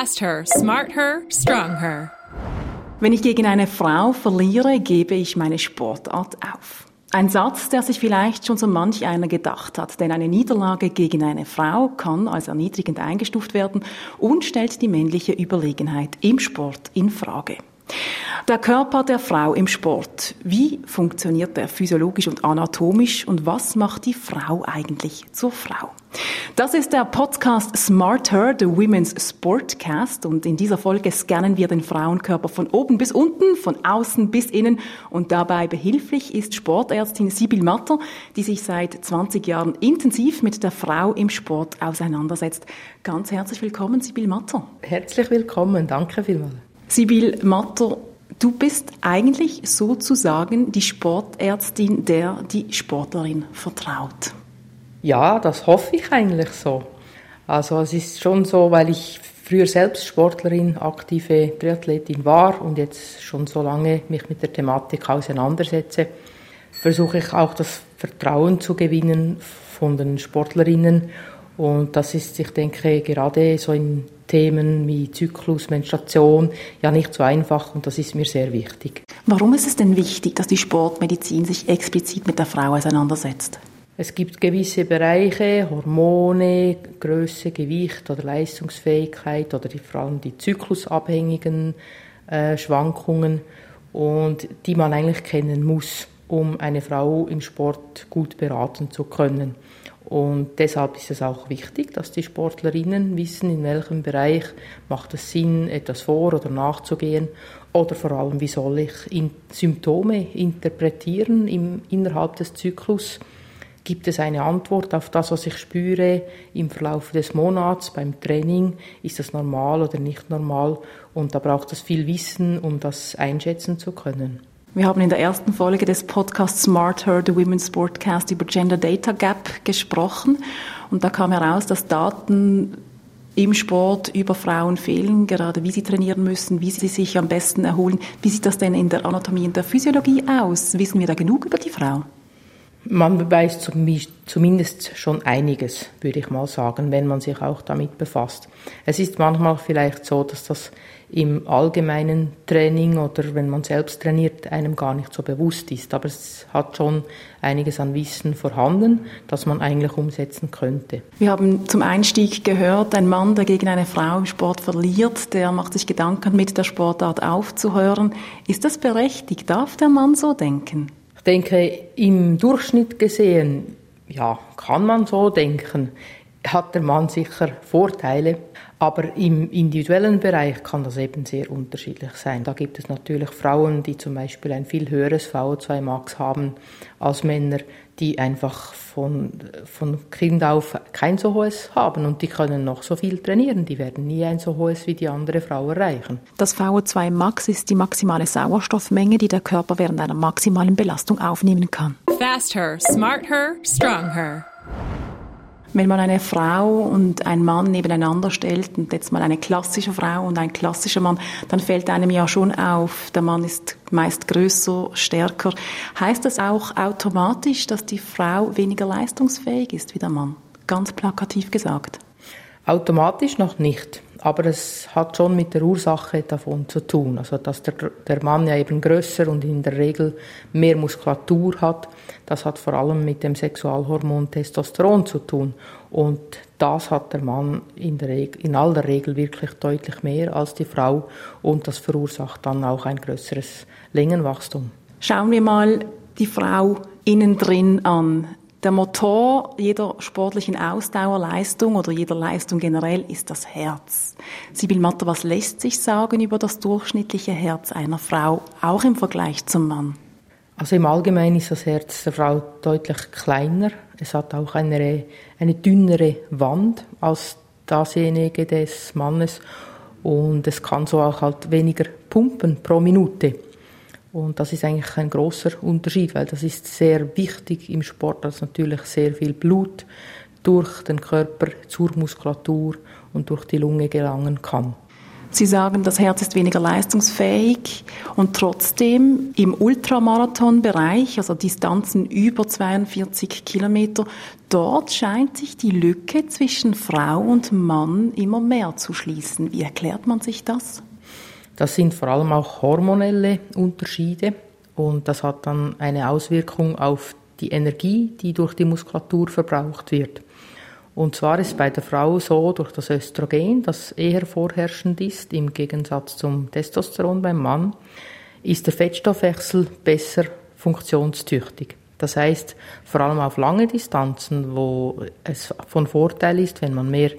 Fast her, smart her, strong her. Wenn ich gegen eine Frau verliere, gebe ich meine Sportart auf. Ein Satz, der sich vielleicht schon so manch einer gedacht hat, denn eine Niederlage gegen eine Frau kann als erniedrigend eingestuft werden und stellt die männliche Überlegenheit im Sport in Frage. Der Körper der Frau im Sport. Wie funktioniert der physiologisch und anatomisch und was macht die Frau eigentlich zur Frau? Das ist der Podcast Smarter, the Women's Sportcast und in dieser Folge scannen wir den Frauenkörper von oben bis unten, von außen bis innen und dabei behilflich ist Sportärztin Sibyl Matter, die sich seit 20 Jahren intensiv mit der Frau im Sport auseinandersetzt. Ganz herzlich willkommen, Sibyl Matter. Herzlich willkommen, danke vielmals. Sibyl Matter, du bist eigentlich sozusagen die Sportärztin, der die Sportlerin vertraut. Ja, das hoffe ich eigentlich so. Also es ist schon so, weil ich früher selbst Sportlerin, aktive Triathletin war und jetzt schon so lange mich mit der Thematik auseinandersetze, versuche ich auch das Vertrauen zu gewinnen von den Sportlerinnen und das ist, ich denke, gerade so in Themen wie Zyklus, Menstruation ja nicht so einfach und das ist mir sehr wichtig. Warum ist es denn wichtig, dass die Sportmedizin sich explizit mit der Frau auseinandersetzt? Es gibt gewisse Bereiche, Hormone, Größe, Gewicht oder Leistungsfähigkeit oder die, vor allem die zyklusabhängigen äh, Schwankungen und die man eigentlich kennen muss, um eine Frau im Sport gut beraten zu können. Und deshalb ist es auch wichtig, dass die Sportlerinnen wissen, in welchem Bereich macht es Sinn, etwas vor- oder nachzugehen. Oder vor allem, wie soll ich in Symptome interpretieren im, innerhalb des Zyklus. Gibt es eine Antwort auf das, was ich spüre im Verlauf des Monats beim Training? Ist das normal oder nicht normal? Und da braucht es viel Wissen, um das einschätzen zu können. Wir haben in der ersten Folge des Podcasts Smarter, the Women's Sportcast, über Gender Data Gap gesprochen. Und da kam heraus, dass Daten im Sport über Frauen fehlen, gerade wie sie trainieren müssen, wie sie sich am besten erholen. Wie sieht das denn in der Anatomie und der Physiologie aus? Wissen wir da genug über die Frau? Man weiß zumindest schon einiges, würde ich mal sagen, wenn man sich auch damit befasst. Es ist manchmal vielleicht so, dass das im allgemeinen Training oder wenn man selbst trainiert, einem gar nicht so bewusst ist. Aber es hat schon einiges an Wissen vorhanden, das man eigentlich umsetzen könnte. Wir haben zum Einstieg gehört, ein Mann, der gegen eine Frau im Sport verliert, der macht sich Gedanken, mit der Sportart aufzuhören. Ist das berechtigt? Darf der Mann so denken? Ich denke, im Durchschnitt gesehen, ja, kann man so denken, hat der Mann sicher Vorteile. Aber im individuellen Bereich kann das eben sehr unterschiedlich sein. Da gibt es natürlich Frauen, die zum Beispiel ein viel höheres VO2 Max haben als Männer, die einfach von, von Kind auf kein so hohes haben und die können noch so viel trainieren. Die werden nie ein so hohes wie die andere Frau erreichen. Das VO2 Max ist die maximale Sauerstoffmenge, die der Körper während einer maximalen Belastung aufnehmen kann. Fast her, smart her, strong her. Wenn man eine Frau und einen Mann nebeneinander stellt und jetzt mal eine klassische Frau und ein klassischer Mann, dann fällt einem ja schon auf, der Mann ist meist größer, stärker. Heißt das auch automatisch, dass die Frau weniger leistungsfähig ist wie der Mann? Ganz plakativ gesagt. Automatisch noch nicht aber es hat schon mit der Ursache davon zu tun. Also, dass der, der Mann ja eben größer und in der Regel mehr Muskulatur hat, das hat vor allem mit dem Sexualhormon Testosteron zu tun. Und das hat der Mann in, der Regel, in aller Regel wirklich deutlich mehr als die Frau und das verursacht dann auch ein größeres Längenwachstum. Schauen wir mal die Frau innen drin an. Der Motor jeder sportlichen Ausdauerleistung oder jeder Leistung generell ist das Herz. Sibyl Matter, was lässt sich sagen über das durchschnittliche Herz einer Frau, auch im Vergleich zum Mann? Also im Allgemeinen ist das Herz der Frau deutlich kleiner. Es hat auch eine, eine dünnere Wand als dasjenige des Mannes und es kann so auch halt weniger pumpen pro Minute. Und das ist eigentlich ein großer Unterschied, weil das ist sehr wichtig im Sport, dass natürlich sehr viel Blut durch den Körper zur Muskulatur und durch die Lunge gelangen kann. Sie sagen, das Herz ist weniger leistungsfähig und trotzdem im Ultramarathonbereich, also Distanzen über 42 Kilometer, dort scheint sich die Lücke zwischen Frau und Mann immer mehr zu schließen. Wie erklärt man sich das? Das sind vor allem auch hormonelle Unterschiede und das hat dann eine Auswirkung auf die Energie, die durch die Muskulatur verbraucht wird. Und zwar ist bei der Frau so, durch das Östrogen, das eher vorherrschend ist, im Gegensatz zum Testosteron beim Mann, ist der Fettstoffwechsel besser funktionstüchtig. Das heißt, vor allem auf lange Distanzen, wo es von Vorteil ist, wenn man mehr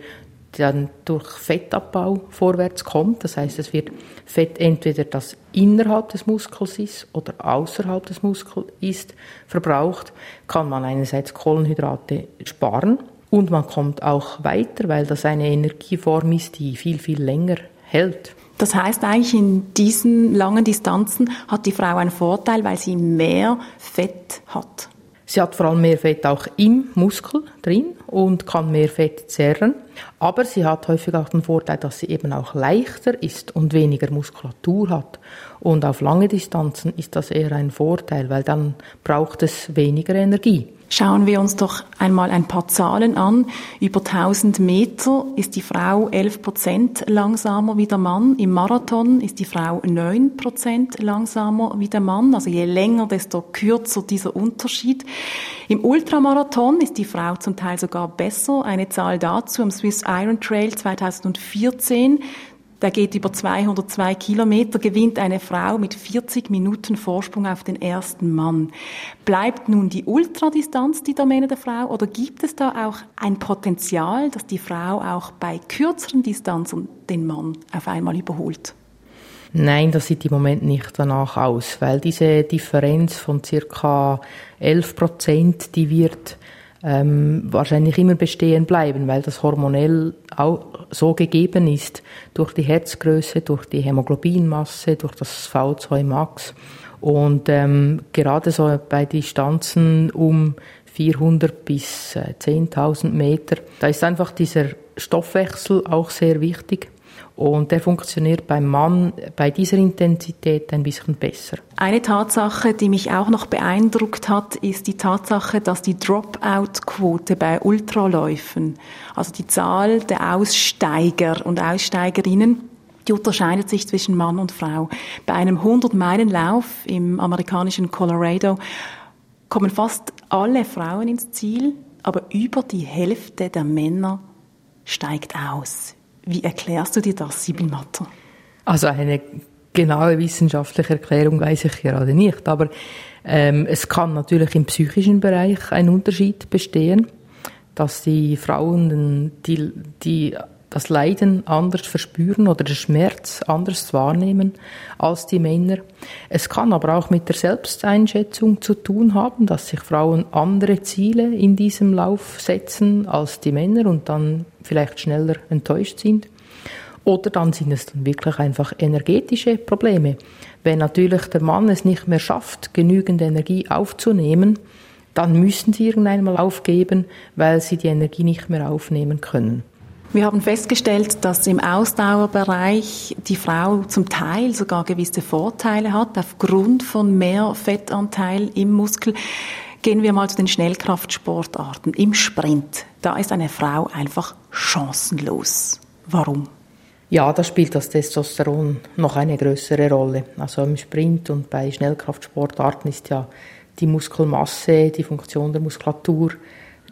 dann durch Fettabbau vorwärts kommt. Das heißt, es wird Fett entweder das innerhalb des Muskels ist oder außerhalb des Muskels ist verbraucht, kann man einerseits Kohlenhydrate sparen und man kommt auch weiter, weil das eine Energieform ist, die viel, viel länger hält. Das heißt eigentlich, in diesen langen Distanzen hat die Frau einen Vorteil, weil sie mehr Fett hat. Sie hat vor allem mehr Fett auch im Muskel drin und kann mehr Fett zerren. Aber sie hat häufig auch den Vorteil, dass sie eben auch leichter ist und weniger Muskulatur hat. Und auf lange Distanzen ist das eher ein Vorteil, weil dann braucht es weniger Energie. Schauen wir uns doch einmal ein paar Zahlen an. Über 1000 Meter ist die Frau 11 Prozent langsamer wie der Mann. Im Marathon ist die Frau 9 Prozent langsamer wie der Mann. Also je länger, desto kürzer dieser Unterschied. Im Ultramarathon ist die Frau zum Teil sogar besser. Eine Zahl dazu am Swiss Iron Trail 2014 der geht über 202 Kilometer, gewinnt eine Frau mit 40 Minuten Vorsprung auf den ersten Mann. Bleibt nun die Ultradistanz die Domäne der Frau oder gibt es da auch ein Potenzial, dass die Frau auch bei kürzeren Distanzen den Mann auf einmal überholt? Nein, das sieht im Moment nicht danach aus, weil diese Differenz von circa 11 Prozent, die wird ähm, wahrscheinlich immer bestehen bleiben, weil das hormonell auch so gegeben ist durch die Herzgröße, durch die Hämoglobinmasse, durch das V2 Max. Und ähm, gerade so bei Distanzen um 400 bis 10.000 äh, Meter, da ist einfach dieser Stoffwechsel auch sehr wichtig. Und der funktioniert beim Mann bei dieser Intensität ein bisschen besser. Eine Tatsache, die mich auch noch beeindruckt hat, ist die Tatsache, dass die Dropout-Quote bei Ultraläufen, also die Zahl der Aussteiger und Aussteigerinnen, die unterscheidet sich zwischen Mann und Frau. Bei einem 100-Meilen-Lauf im amerikanischen Colorado kommen fast alle Frauen ins Ziel, aber über die Hälfte der Männer steigt aus. Wie erklärst du dir das, Sibyl Matter? Also eine genaue wissenschaftliche Erklärung weiß ich gerade nicht, aber ähm, es kann natürlich im psychischen Bereich ein Unterschied bestehen, dass die Frauen die, die das Leiden anders verspüren oder den Schmerz anders wahrnehmen als die Männer. Es kann aber auch mit der Selbsteinschätzung zu tun haben, dass sich Frauen andere Ziele in diesem Lauf setzen als die Männer und dann vielleicht schneller enttäuscht sind. Oder dann sind es dann wirklich einfach energetische Probleme. Wenn natürlich der Mann es nicht mehr schafft, genügend Energie aufzunehmen, dann müssen sie irgendwann mal aufgeben, weil sie die Energie nicht mehr aufnehmen können. Wir haben festgestellt, dass im Ausdauerbereich die Frau zum Teil sogar gewisse Vorteile hat, aufgrund von mehr Fettanteil im Muskel. Gehen wir mal zu den Schnellkraftsportarten. Im Sprint, da ist eine Frau einfach chancenlos. Warum? Ja, da spielt das Testosteron noch eine größere Rolle. Also im Sprint und bei Schnellkraftsportarten ist ja die Muskelmasse, die Funktion der Muskulatur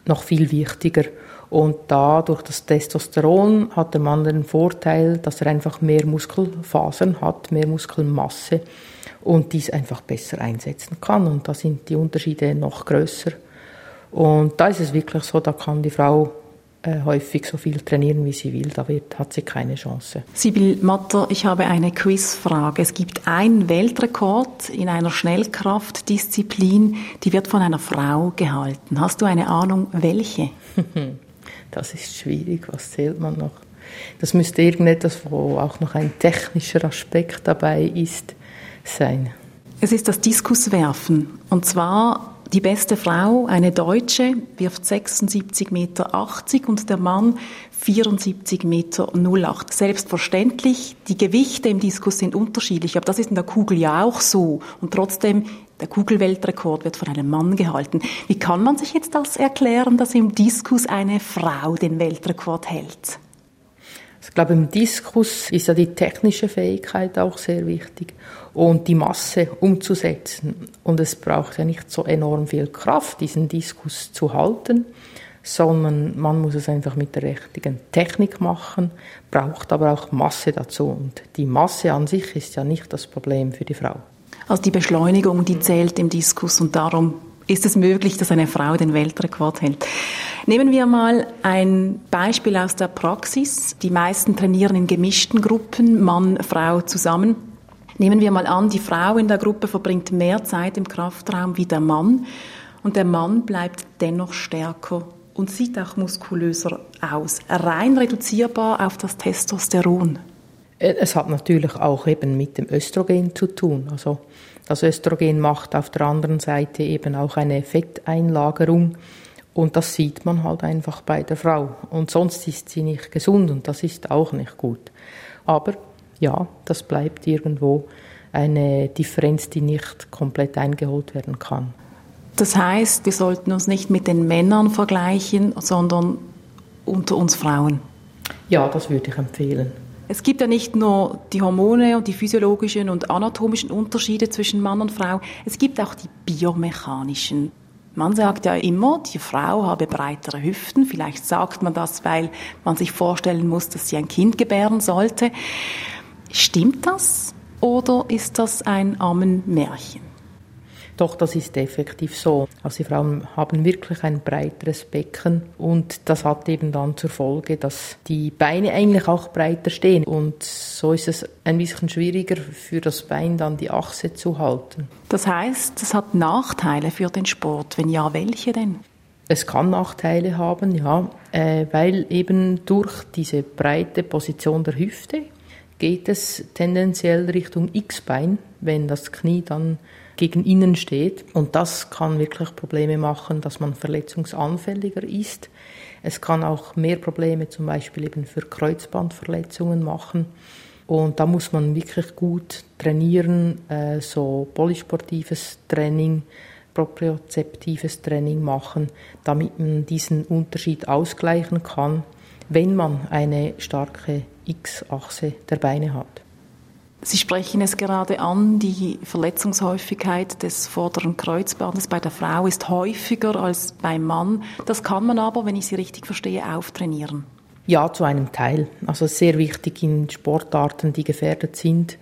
noch viel wichtiger. Und da durch das Testosteron hat der Mann den Vorteil, dass er einfach mehr Muskelfasern hat, mehr Muskelmasse und dies einfach besser einsetzen kann. Und da sind die Unterschiede noch größer. Und da ist es wirklich so, da kann die Frau äh, häufig so viel trainieren, wie sie will. Da wird, hat sie keine Chance. Sibyl Matter, ich habe eine Quizfrage. Es gibt einen Weltrekord in einer Schnellkraftdisziplin, die wird von einer Frau gehalten. Hast du eine Ahnung, welche? Das ist schwierig. Was zählt man noch? Das müsste irgendetwas, wo auch noch ein technischer Aspekt dabei ist, sein. Es ist das Diskuswerfen. Und zwar Die beste Frau, eine Deutsche, wirft 76,80 Meter und der Mann 74,08 Meter. Selbstverständlich, die Gewichte im Diskus sind unterschiedlich, aber das ist in der Kugel ja auch so. Und trotzdem, der Kugelweltrekord wird von einem Mann gehalten. Wie kann man sich jetzt das erklären, dass im Diskus eine Frau den Weltrekord hält? Ich glaube, im Diskus ist ja die technische Fähigkeit auch sehr wichtig und die Masse umzusetzen. Und es braucht ja nicht so enorm viel Kraft, diesen Diskus zu halten, sondern man muss es einfach mit der richtigen Technik machen, braucht aber auch Masse dazu. Und die Masse an sich ist ja nicht das Problem für die Frau. Also die Beschleunigung, die zählt im Diskus und darum ist es möglich, dass eine Frau den Weltrekord hält. Nehmen wir mal ein Beispiel aus der Praxis. Die meisten trainieren in gemischten Gruppen, Mann, Frau zusammen. Nehmen wir mal an, die Frau in der Gruppe verbringt mehr Zeit im Kraftraum wie der Mann und der Mann bleibt dennoch stärker und sieht auch muskulöser aus, rein reduzierbar auf das Testosteron. Äh, es hat natürlich auch eben mit dem Östrogen zu tun. Also das Östrogen macht auf der anderen Seite eben auch eine Fetteinlagerung und das sieht man halt einfach bei der Frau. Und sonst ist sie nicht gesund und das ist auch nicht gut. Aber ja, das bleibt irgendwo eine Differenz, die nicht komplett eingeholt werden kann. Das heißt, wir sollten uns nicht mit den Männern vergleichen, sondern unter uns Frauen. Ja, das würde ich empfehlen. Es gibt ja nicht nur die Hormone und die physiologischen und anatomischen Unterschiede zwischen Mann und Frau, es gibt auch die biomechanischen. Man sagt ja immer, die Frau habe breitere Hüften. Vielleicht sagt man das, weil man sich vorstellen muss, dass sie ein Kind gebären sollte. Stimmt das oder ist das ein Ammenmärchen? Doch, das ist effektiv so. Also die Frauen haben wirklich ein breiteres Becken und das hat eben dann zur Folge, dass die Beine eigentlich auch breiter stehen und so ist es ein bisschen schwieriger für das Bein dann die Achse zu halten. Das heißt, es hat Nachteile für den Sport. Wenn ja, welche denn? Es kann Nachteile haben, ja, äh, weil eben durch diese breite Position der Hüfte geht es tendenziell Richtung X-Bein, wenn das Knie dann gegen innen steht. Und das kann wirklich Probleme machen, dass man verletzungsanfälliger ist. Es kann auch mehr Probleme zum Beispiel eben für Kreuzbandverletzungen machen. Und da muss man wirklich gut trainieren, äh, so polysportives Training, propriozeptives Training machen, damit man diesen Unterschied ausgleichen kann, wenn man eine starke X-Achse der Beine hat. Sie sprechen es gerade an, die Verletzungshäufigkeit des vorderen Kreuzbandes bei der Frau ist häufiger als beim Mann. Das kann man aber, wenn ich Sie richtig verstehe, auftrainieren. Ja, zu einem Teil. Also sehr wichtig in Sportarten, die gefährdet sind,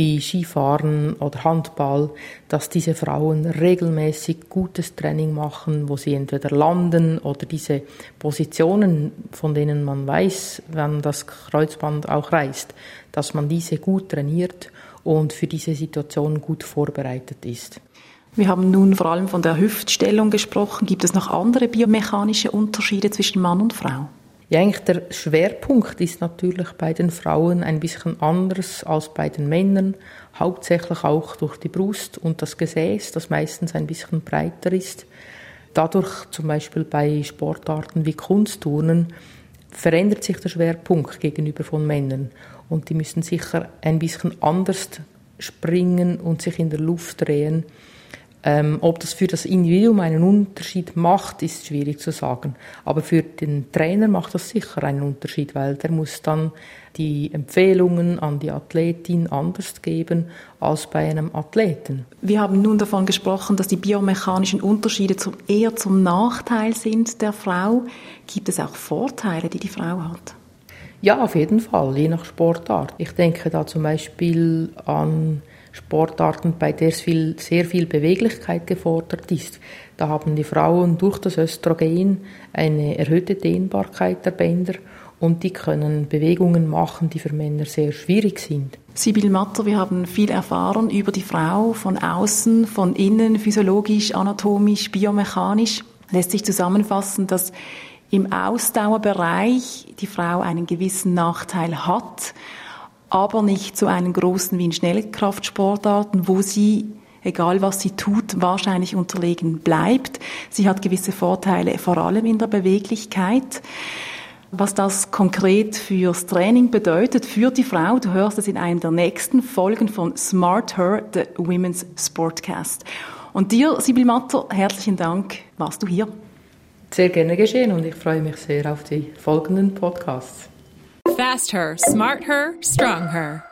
wie Skifahren oder Handball, dass diese Frauen regelmäßig gutes Training machen, wo sie entweder landen oder diese Positionen, von denen man weiß, wenn das Kreuzband auch reißt, dass man diese gut trainiert und für diese Situation gut vorbereitet ist. Wir haben nun vor allem von der Hüftstellung gesprochen. Gibt es noch andere biomechanische Unterschiede zwischen Mann und Frau? Ja, eigentlich der Schwerpunkt ist natürlich bei den Frauen ein bisschen anders als bei den Männern, hauptsächlich auch durch die Brust und das Gesäß, das meistens ein bisschen breiter ist. Dadurch zum Beispiel bei Sportarten wie Kunstturnen verändert sich der Schwerpunkt gegenüber von Männern und die müssen sicher ein bisschen anders springen und sich in der Luft drehen ähm, ob das für das Individuum einen Unterschied macht, ist schwierig zu sagen. Aber für den Trainer macht das sicher einen Unterschied, weil der muss dann die Empfehlungen an die Athletin anders geben als bei einem Athleten. Wir haben nun davon gesprochen, dass die biomechanischen Unterschiede zum, eher zum Nachteil sind der Frau. Gibt es auch Vorteile, die die Frau hat? Ja, auf jeden Fall, je nach Sportart. Ich denke da zum Beispiel an Sportarten, bei der viel, sehr viel Beweglichkeit gefordert ist. Da haben die Frauen durch das Östrogen eine erhöhte Dehnbarkeit der Bänder und die können Bewegungen machen, die für Männer sehr schwierig sind. Sibyl Matter, wir haben viel erfahren über die Frau von außen, von innen, physiologisch, anatomisch, biomechanisch. Lässt sich zusammenfassen, dass im Ausdauerbereich die Frau einen gewissen Nachteil hat aber nicht zu einem großen wie in Schnellkraftsportarten, wo sie egal was sie tut, wahrscheinlich unterlegen bleibt. Sie hat gewisse Vorteile, vor allem in der Beweglichkeit. Was das konkret fürs Training bedeutet für die Frau, du hörst es in einer der nächsten Folgen von Smart Her, the Women's Sportcast. Und dir, Sibyl Matter, herzlichen Dank, warst du hier. Sehr gerne geschehen und ich freue mich sehr auf die folgenden Podcasts. Fast Her, Smart Her, Strong Her.